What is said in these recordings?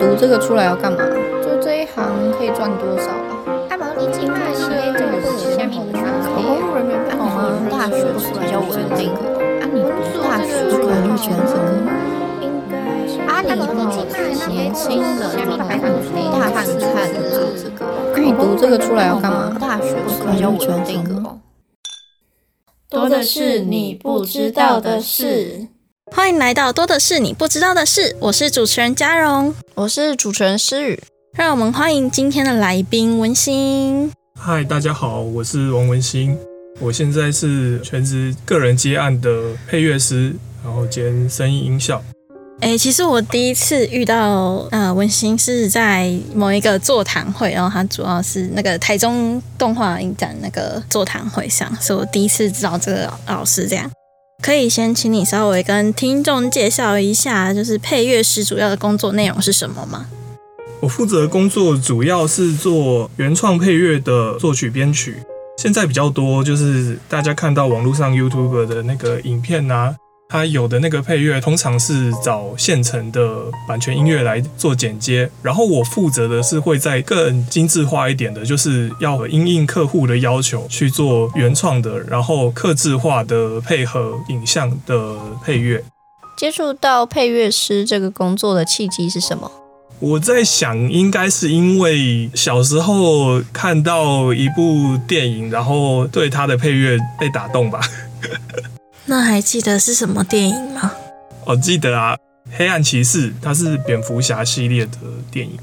读这个出来要干嘛？就这一行可以赚多少啊？阿毛，你今晚是这个是下面的考公务人员不好吗？大学是比较稳定的。啊，你大学不可能选择。阿里不是年轻人，大看看做这个。那你读这个出来要干嘛？大学是比较稳定的。多的是你不知道的事。欢迎来到多的是你不知道的事，我是主持人嘉荣，我是主持人诗雨，让我们欢迎今天的来宾文心。嗨，大家好，我是王文心，我现在是全职个人接案的配乐师，然后兼声音音效。哎，其实我第一次遇到呃文心是在某一个座谈会，然后他主要是那个台中动画影展那个座谈会上，是我第一次知道这个老师这样。可以先请你稍微跟听众介绍一下，就是配乐师主要的工作内容是什么吗？我负责工作主要是做原创配乐的作曲编曲，现在比较多就是大家看到网络上 YouTube 的那个影片啊。它有的那个配乐通常是找现成的版权音乐来做剪接，然后我负责的是会在更精致化一点的，就是要因应客户的要求去做原创的，然后克制化的配合影像的配乐。接触到配乐师这个工作的契机是什么？我在想，应该是因为小时候看到一部电影，然后对他的配乐被打动吧。那还记得是什么电影吗？我记得啊，《黑暗骑士》它是蝙蝠侠系列的电影。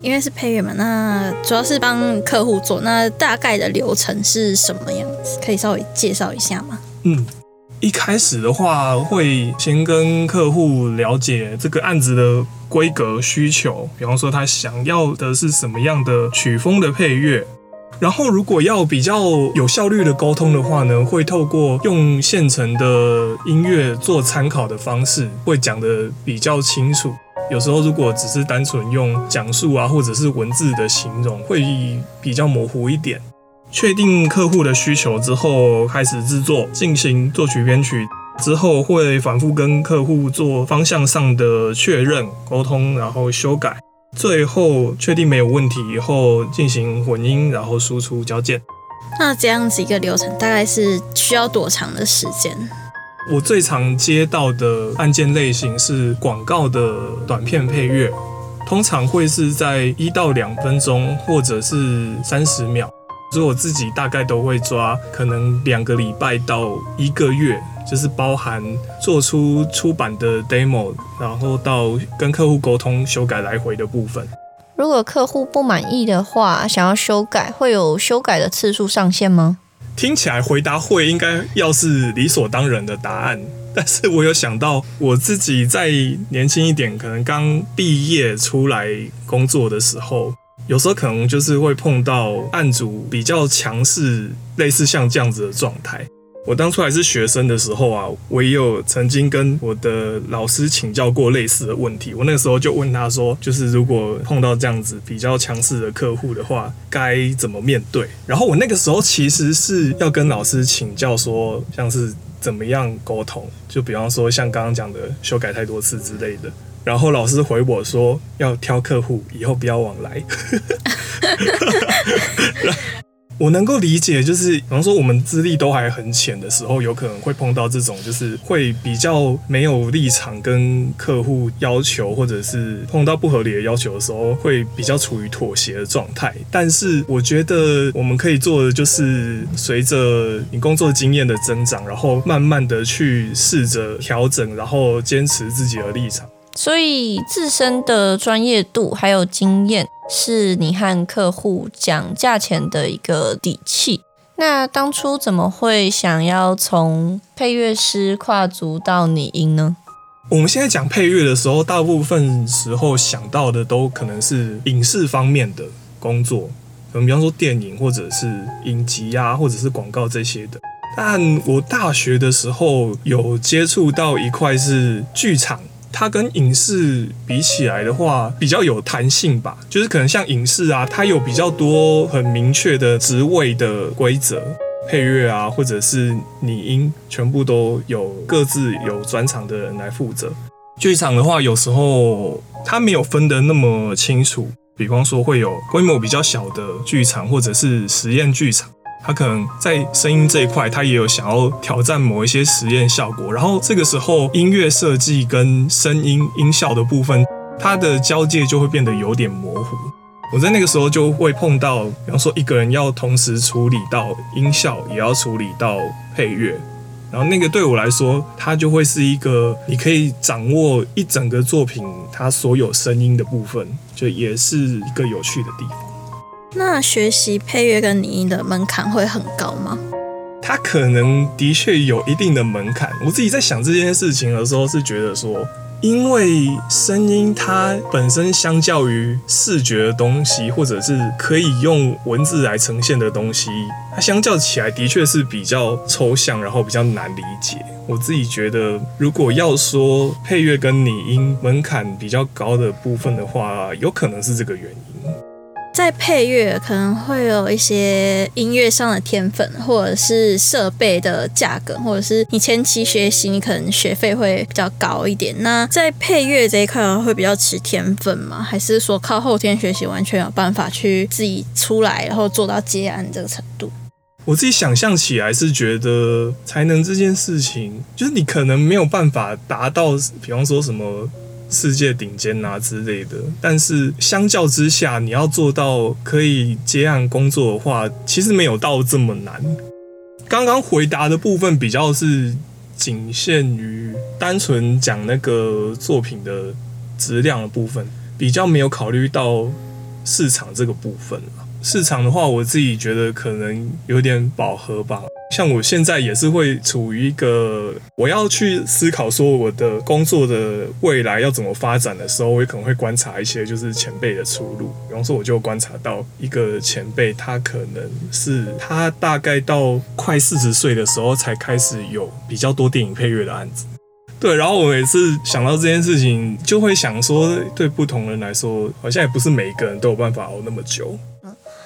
因为是配乐嘛，那主要是帮客户做。那大概的流程是什么样子？可以稍微介绍一下吗？嗯，一开始的话会先跟客户了解这个案子的规格需求，比方说他想要的是什么样的曲风的配乐。然后，如果要比较有效率的沟通的话呢，会透过用现成的音乐做参考的方式，会讲得比较清楚。有时候如果只是单纯用讲述啊，或者是文字的形容，会比较模糊一点。确定客户的需求之后，开始制作，进行作曲编曲之后，会反复跟客户做方向上的确认、沟通，然后修改。最后确定没有问题以后，进行混音，然后输出交件。那这样子一个流程大概是需要多长的时间？我最常接到的案件类型是广告的短片配乐，通常会是在一到两分钟，或者是三十秒。所以我自己大概都会抓，可能两个礼拜到一个月。就是包含做出出版的 demo，然后到跟客户沟通修改来回的部分。如果客户不满意的话，想要修改，会有修改的次数上限吗？听起来回答会应该要是理所当然的答案，但是我有想到我自己在年轻一点，可能刚毕业出来工作的时候，有时候可能就是会碰到案主比较强势，类似像这样子的状态。我当初还是学生的时候啊，我也有曾经跟我的老师请教过类似的问题。我那个时候就问他说，就是如果碰到这样子比较强势的客户的话，该怎么面对？然后我那个时候其实是要跟老师请教说，像是怎么样沟通，就比方说像刚刚讲的修改太多次之类的。然后老师回我说，要挑客户，以后不要往来。我能够理解，就是比方说我们资历都还很浅的时候，有可能会碰到这种，就是会比较没有立场跟客户要求，或者是碰到不合理的要求的时候，会比较处于妥协的状态。但是我觉得我们可以做的就是，随着你工作经验的增长，然后慢慢的去试着调整，然后坚持自己的立场。所以自身的专业度还有经验，是你和客户讲价钱的一个底气。那当初怎么会想要从配乐师跨足到拟音呢？我们现在讲配乐的时候，大部分时候想到的都可能是影视方面的工作，可能比方说电影或者是影集啊，或者是广告这些的。但我大学的时候有接触到一块是剧场。它跟影视比起来的话，比较有弹性吧。就是可能像影视啊，它有比较多很明确的职位的规则，配乐啊，或者是拟音，全部都有各自有专场的人来负责。剧场的话，有时候它没有分得那么清楚，比方说会有规模比较小的剧场，或者是实验剧场。他可能在声音这一块，他也有想要挑战某一些实验效果。然后这个时候，音乐设计跟声音音效的部分，它的交界就会变得有点模糊。我在那个时候就会碰到，比方说一个人要同时处理到音效，也要处理到配乐，然后那个对我来说，它就会是一个你可以掌握一整个作品它所有声音的部分，就也是一个有趣的地方。那学习配乐跟拟音的门槛会很高吗？它可能的确有一定的门槛。我自己在想这件事情的时候，是觉得说。因为声音它本身相较于视觉的东西，或者是可以用文字来呈现的东西，它相较起来的确是比较抽象，然后比较难理解。我自己觉得，如果要说配乐跟拟音门槛比较高的部分的话，有可能是这个原因。在配乐可能会有一些音乐上的天分，或者是设备的价格，或者是你前期学习，你可能学费会比较高一点。那在配乐这一块会比较吃天分吗？还是说靠后天学习完全有办法去自己出来，然后做到接案这个程度？我自己想象起来是觉得才能这件事情，就是你可能没有办法达到，比方说什么。世界顶尖啊之类的，但是相较之下，你要做到可以接案工作的话，其实没有到这么难。刚刚回答的部分比较是仅限于单纯讲那个作品的质量的部分，比较没有考虑到市场这个部分市场的话，我自己觉得可能有点饱和吧。像我现在也是会处于一个我要去思考说我的工作的未来要怎么发展的时候，我也可能会观察一些就是前辈的出路。比方说，我就观察到一个前辈，他可能是他大概到快四十岁的时候才开始有比较多电影配乐的案子。对，然后我每次想到这件事情，就会想说，对不同人来说，好像也不是每一个人都有办法熬那么久。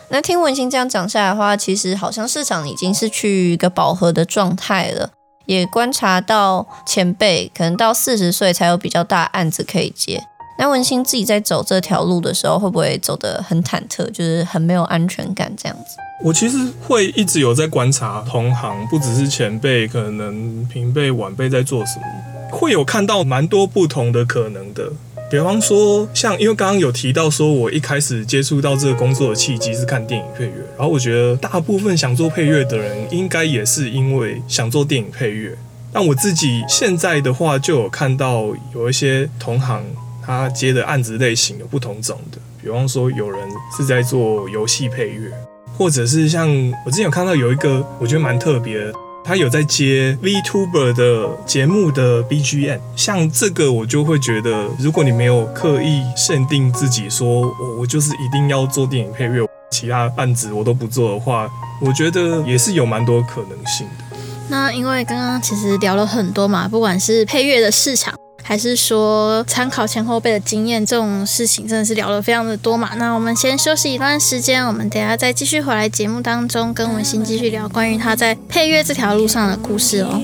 那听文心这样讲下来的话，其实好像市场已经是去一个饱和的状态了。也观察到前辈可能到四十岁才有比较大案子可以接。那文心自己在走这条路的时候，会不会走得很忐忑，就是很没有安全感这样子？我其实会一直有在观察同行，不只是前辈，可能平辈、晚辈在做什么，会有看到蛮多不同的可能的。比方说，像因为刚刚有提到说，我一开始接触到这个工作的契机是看电影配乐，然后我觉得大部分想做配乐的人，应该也是因为想做电影配乐。但我自己现在的话，就有看到有一些同行他接的案子类型有不同种的，比方说有人是在做游戏配乐，或者是像我之前有看到有一个，我觉得蛮特别。他有在接 VTuber 的节目的 BGM，像这个我就会觉得，如果你没有刻意限定自己说，我我就是一定要做电影配乐，其他案子我都不做的话，我觉得也是有蛮多可能性的。那因为刚刚其实聊了很多嘛，不管是配乐的市场。还是说参考前后辈的经验，这种事情真的是聊了非常的多嘛？那我们先休息一段时间，我们等下再继续回来节目当中，跟文心继续聊关于他在配乐这条路上的故事哦。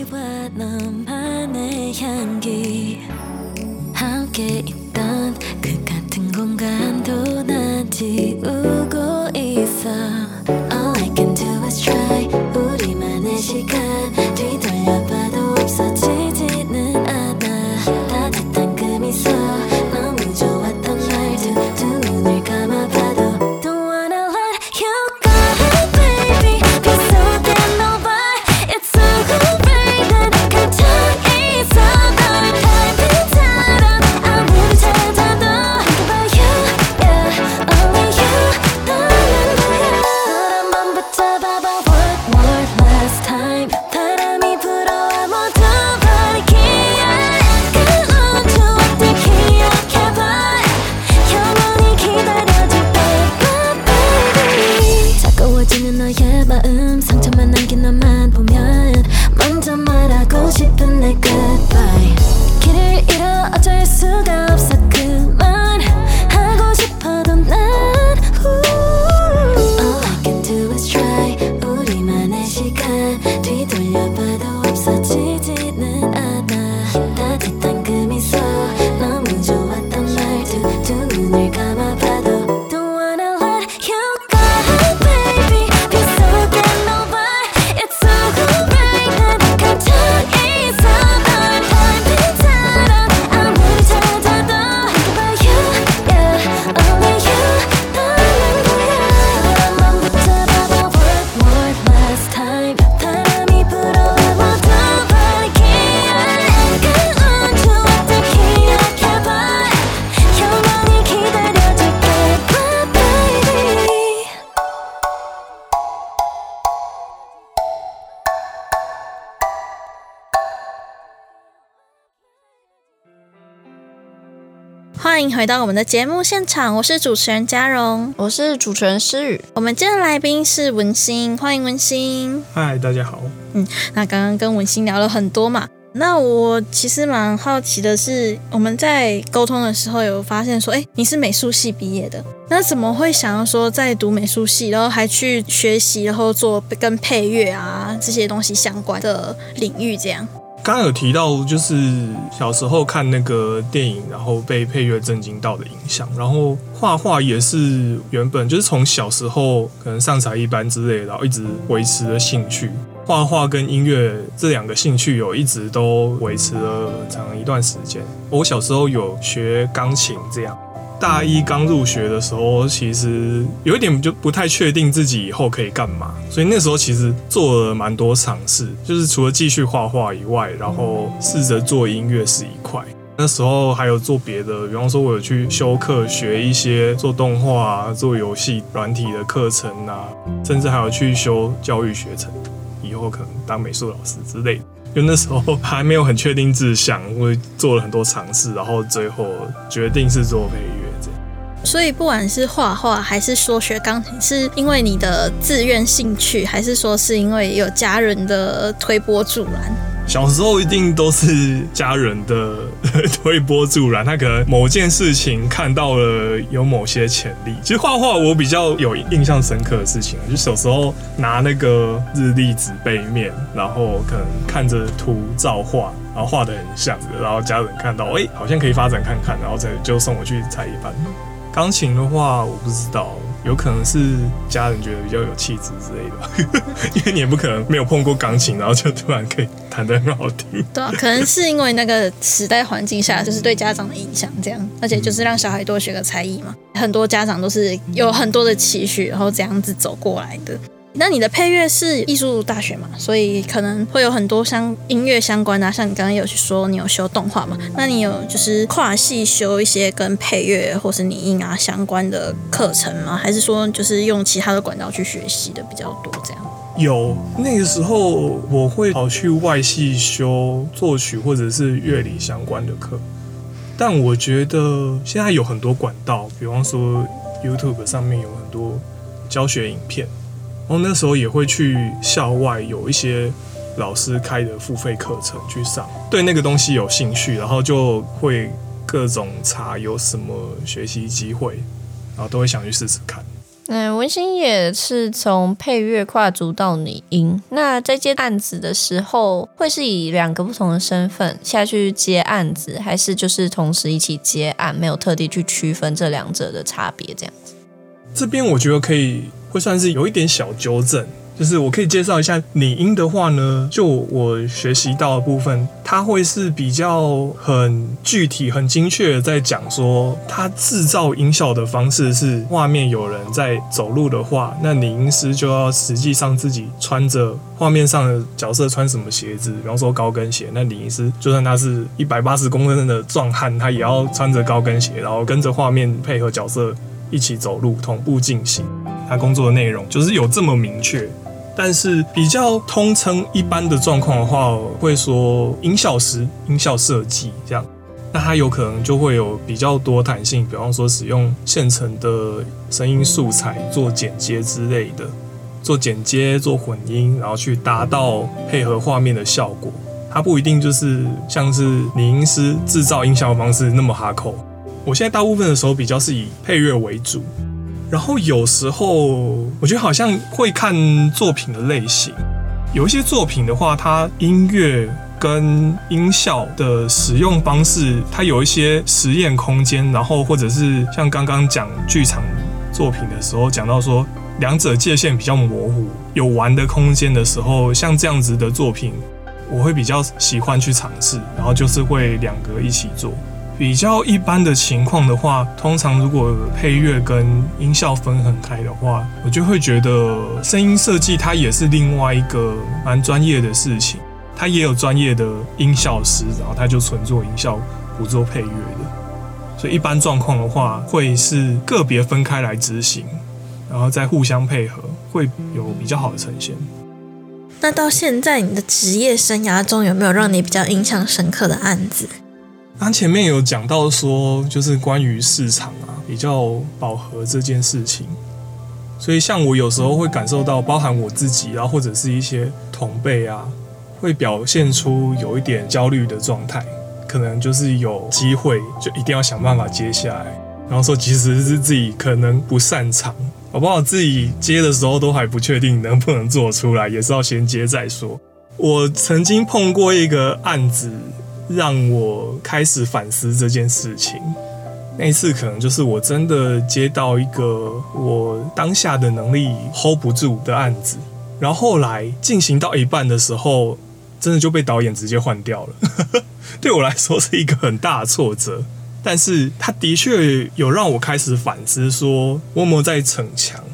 欢迎回到我们的节目现场，我是主持人嘉荣，我是主持人诗雨。我们今天的来宾是文心，欢迎文心。嗨，大家好。嗯，那刚刚跟文心聊了很多嘛，那我其实蛮好奇的是，我们在沟通的时候有发现说，哎，你是美术系毕业的，那怎么会想要说在读美术系，然后还去学习，然后做跟配乐啊这些东西相关的领域这样？刚刚有提到，就是小时候看那个电影，然后被配乐震惊到的影响，然后画画也是原本就是从小时候可能上才艺班之类，然后一直维持的兴趣。画画跟音乐这两个兴趣有一直都维持了很长一段时间。我小时候有学钢琴，这样。大一刚入学的时候，其实有一点就不太确定自己以后可以干嘛，所以那时候其实做了蛮多尝试，就是除了继续画画以外，然后试着做音乐是一块。那时候还有做别的，比方说我有去修课，学一些做动画、做游戏软体的课程啊，甚至还有去修教育学程，以后可能当美术老师之类的。因为那时候还没有很确定志向，我做了很多尝试，然后最后决定是做配乐这样。所以不管是画画还是说学钢琴，是因为你的自愿兴趣，还是说是因为有家人的推波助澜？小时候一定都是家人的推波助澜，他可能某件事情看到了有某些潜力。其实画画我比较有印象深刻的事情，就小时候拿那个日历纸背面，然后可能看着图照画，然后画的很像，然后家人看到，哎，好像可以发展看看，然后再就送我去才艺班。钢琴的话，我不知道。有可能是家人觉得比较有气质之类的吧，因为你也不可能没有碰过钢琴，然后就突然可以弹得很好听。对啊，可能是因为那个时代环境下，就是对家长的影响这样，而且就是让小孩多学个才艺嘛，很多家长都是有很多的期许，然后这样子走过来的。那你的配乐是艺术大学嘛，所以可能会有很多相音乐相关的，像你刚刚有去说你有修动画嘛，那你有就是跨系修一些跟配乐或是拟音啊相关的课程吗？还是说就是用其他的管道去学习的比较多？这样有那个时候我会跑去外系修作曲或者是乐理相关的课，但我觉得现在有很多管道，比方说 YouTube 上面有很多教学影片。然后那时候也会去校外有一些老师开的付费课程去上，对那个东西有兴趣，然后就会各种查有什么学习机会，然后都会想去试试看。嗯，文心也是从配乐跨足到拟音。那在接案子的时候，会是以两个不同的身份下去接案子，还是就是同时一起接案，没有特地去区分这两者的差别这样子？这边我觉得可以。会算是有一点小纠正，就是我可以介绍一下拟音的话呢，就我学习到的部分，它会是比较很具体、很精确的在讲说，它制造音效的方式是画面有人在走路的话，那拟音师就要实际上自己穿着画面上的角色穿什么鞋子，比方说高跟鞋，那拟音师就算他是一百八十公分的壮汉，他也要穿着高跟鞋，然后跟着画面配合角色。一起走路，同步进行。他工作的内容就是有这么明确，但是比较通称一般的状况的话，会说音效师、音效设计这样。那他有可能就会有比较多弹性，比方说使用现成的声音素材做剪接之类的，做剪接、做混音，然后去达到配合画面的效果。它不一定就是像是拟音师制造音效的方式那么哈口。我现在大部分的时候比较是以配乐为主，然后有时候我觉得好像会看作品的类型，有一些作品的话，它音乐跟音效的使用方式，它有一些实验空间，然后或者是像刚刚讲剧场作品的时候讲到说，两者界限比较模糊，有玩的空间的时候，像这样子的作品，我会比较喜欢去尝试，然后就是会两个一起做。比较一般的情况的话，通常如果配乐跟音效分很开的话，我就会觉得声音设计它也是另外一个蛮专业的事情。它也有专业的音效师，然后他就纯做音效，不做配乐的。所以一般状况的话，会是个别分开来执行，然后再互相配合，会有比较好的呈现。那到现在你的职业生涯中，有没有让你比较印象深刻的案子？他前面有讲到说，就是关于市场啊比较饱和这件事情，所以像我有时候会感受到，包含我自己，然后或者是一些同辈啊，会表现出有一点焦虑的状态，可能就是有机会就一定要想办法接下来，然后说即使是自己可能不擅长，好不好？自己接的时候都还不确定能不能做出来，也是要先接再说。我曾经碰过一个案子。让我开始反思这件事情。那一次可能就是我真的接到一个我当下的能力 hold 不住的案子，然后后来进行到一半的时候，真的就被导演直接换掉了。对我来说是一个很大的挫折，但是他的确有让我开始反思，说我有没有在逞强，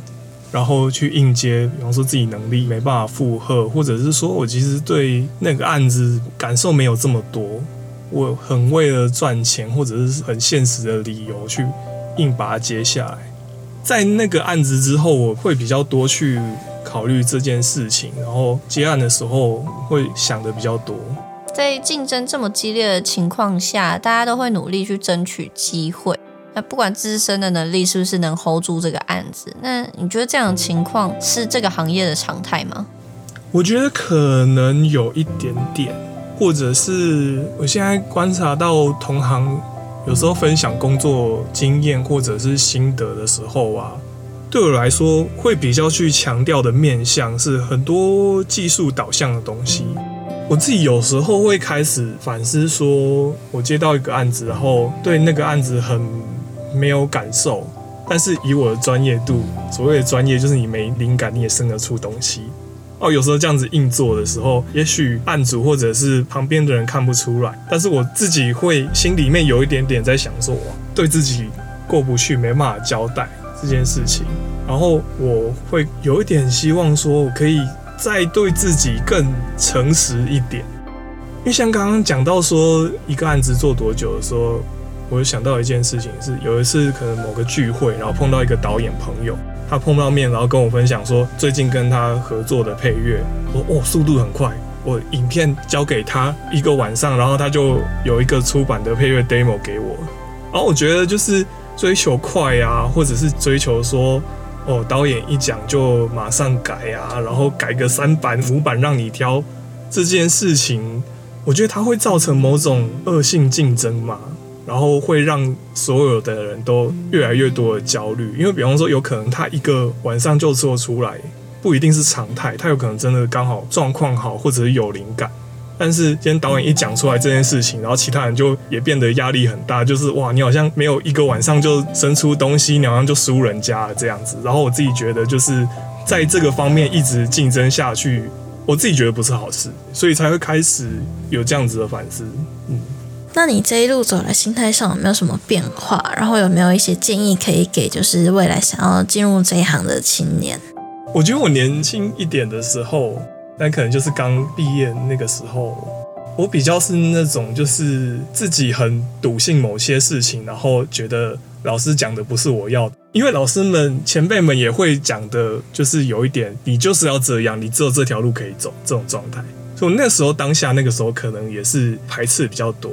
然后去应接，比方说自己能力没办法负荷，或者是说我其实对那个案子感受没有这么多，我很为了赚钱或者是很现实的理由去硬把它接下来。在那个案子之后，我会比较多去考虑这件事情，然后接案的时候会想的比较多。在竞争这么激烈的情况下，大家都会努力去争取机会。那不管自身的能力是不是能 hold 住这个案子，那你觉得这样的情况是这个行业的常态吗？我觉得可能有一点点，或者是我现在观察到同行有时候分享工作经验或者是心得的时候啊，对我来说会比较去强调的面向是很多技术导向的东西。我自己有时候会开始反思，说我接到一个案子，然后对那个案子很。没有感受，但是以我的专业度，所谓的专业就是你没灵感你也生得出东西哦。有时候这样子硬做的时候，也许案主或者是旁边的人看不出来，但是我自己会心里面有一点点在想说，我对自己过不去，没办法交代这件事情。然后我会有一点希望说，我可以再对自己更诚实一点，因为像刚刚讲到说一个案子做多久的时候。我就想到一件事情，是有一次可能某个聚会，然后碰到一个导演朋友，他碰不到面，然后跟我分享说最近跟他合作的配乐，说哦速度很快，我影片交给他一个晚上，然后他就有一个出版的配乐 demo 给我，然后我觉得就是追求快啊，或者是追求说哦导演一讲就马上改啊，然后改个三版五版让你挑这件事情，我觉得它会造成某种恶性竞争嘛。然后会让所有的人都越来越多的焦虑，因为比方说，有可能他一个晚上就做出来，不一定是常态，他有可能真的刚好状况好，或者是有灵感。但是今天导演一讲出来这件事情，然后其他人就也变得压力很大，就是哇，你好像没有一个晚上就生出东西，你好像就输人家了这样子。然后我自己觉得，就是在这个方面一直竞争下去，我自己觉得不是好事，所以才会开始有这样子的反思，嗯。那你这一路走来，心态上有没有什么变化？然后有没有一些建议可以给，就是未来想要进入这一行的青年？我觉得我年轻一点的时候，那可能就是刚毕业那个时候，我比较是那种就是自己很笃信某些事情，然后觉得老师讲的不是我要的，因为老师们前辈们也会讲的，就是有一点你就是要这样，你只有这条路可以走这种状态。所以那时候当下那个时候，可能也是排斥比较多。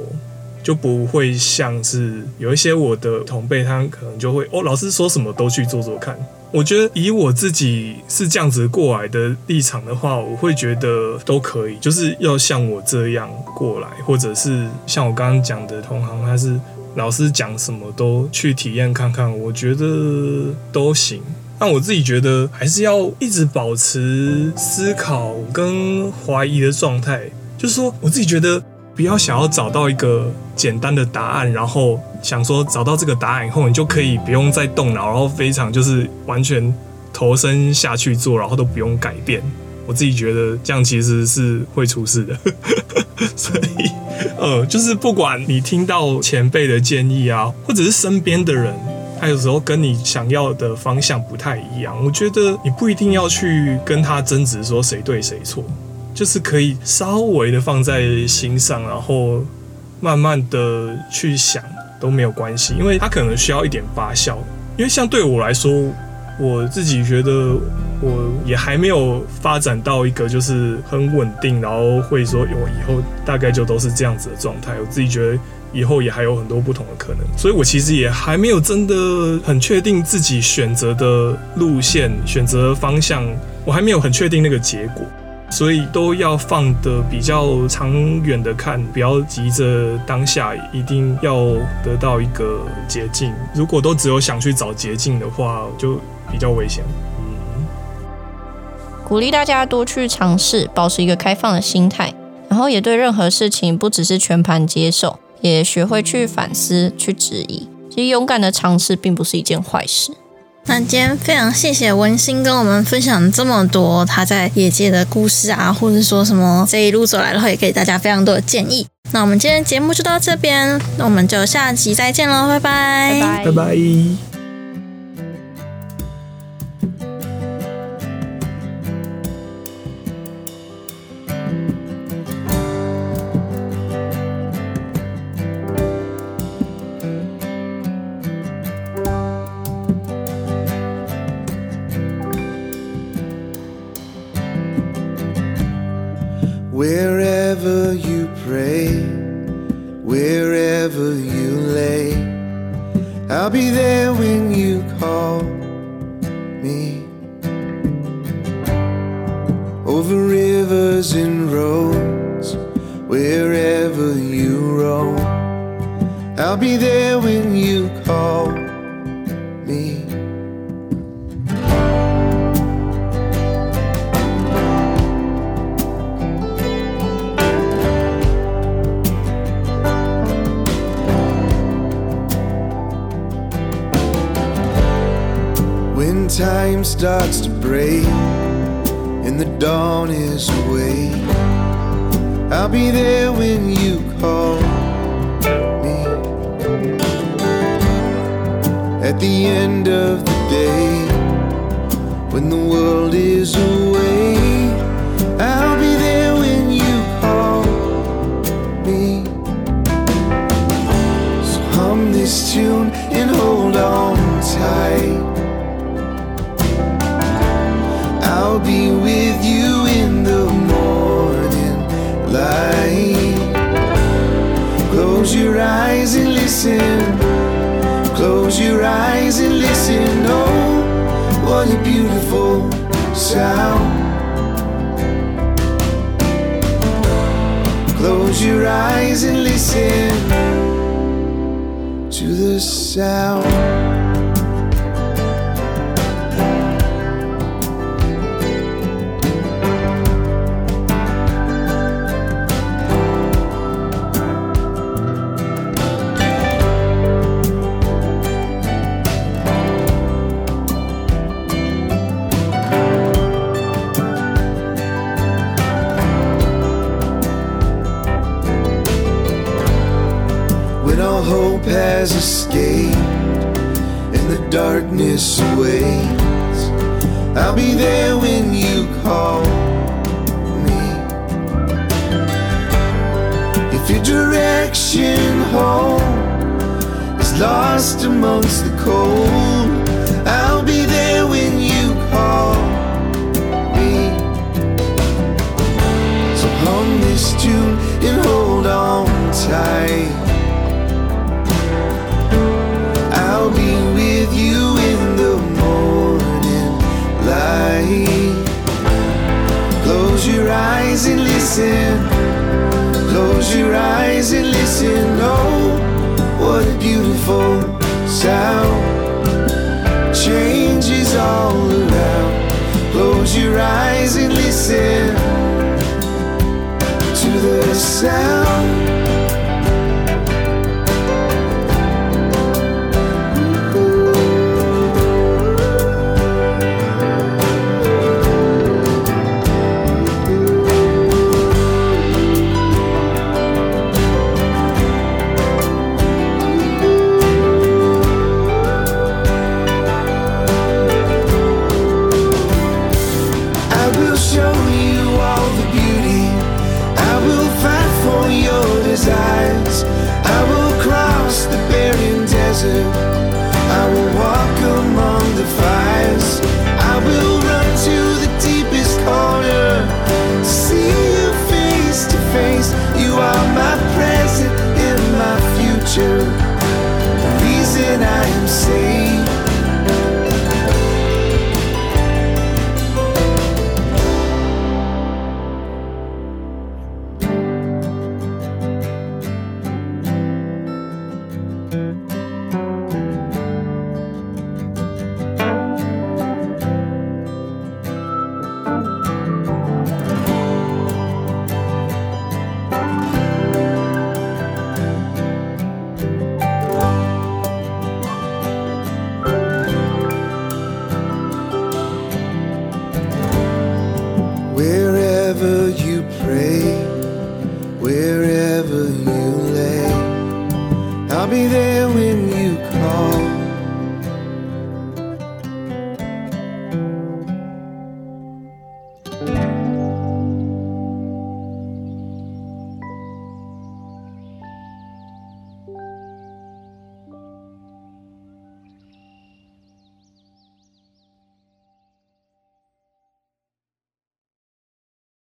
就不会像是有一些我的同辈，他可能就会哦，老师说什么都去做做看。我觉得以我自己是这样子过来的立场的话，我会觉得都可以，就是要像我这样过来，或者是像我刚刚讲的同行，他是老师讲什么都去体验看看，我觉得都行。但我自己觉得还是要一直保持思考跟怀疑的状态，就是说我自己觉得。不要想要找到一个简单的答案，然后想说找到这个答案以后，你就可以不用再动脑，然后非常就是完全投身下去做，然后都不用改变。我自己觉得这样其实是会出事的。所以，呃，就是不管你听到前辈的建议啊，或者是身边的人，有时候跟你想要的方向不太一样，我觉得你不一定要去跟他争执说谁对谁错。就是可以稍微的放在心上，然后慢慢的去想都没有关系，因为他可能需要一点发酵。因为像对我来说，我自己觉得我也还没有发展到一个就是很稳定，然后会说我以后大概就都是这样子的状态。我自己觉得以后也还有很多不同的可能。所以我其实也还没有真的很确定自己选择的路线、选择方向，我还没有很确定那个结果。所以都要放的比较长远的看，不要急着当下一定要得到一个捷径。如果都只有想去找捷径的话，就比较危险。嗯，鼓励大家多去尝试，保持一个开放的心态，然后也对任何事情不只是全盘接受，也学会去反思、去质疑。其实勇敢的尝试并不是一件坏事。那今天非常谢谢文心跟我们分享这么多他在业界的故事啊，或者说什么这一路走来的话，也给大家非常多的建议。那我们今天节目就到这边，那我们就下集再见喽，拜拜，拜拜拜。Wherever you pray, wherever you lay, I'll be there when you call me. Over rivers and roads, wherever you roam, I'll be there when you starts to break and the dawn is away. I'll be there when you call me. At the end of the day, when the world is away, listen. Close your eyes and listen. Oh, what a beautiful sound. Close your eyes and listen to the sound. Listen. Close your eyes and listen. Oh, what a beautiful sound. Change is all around. Close your eyes and listen to the sound.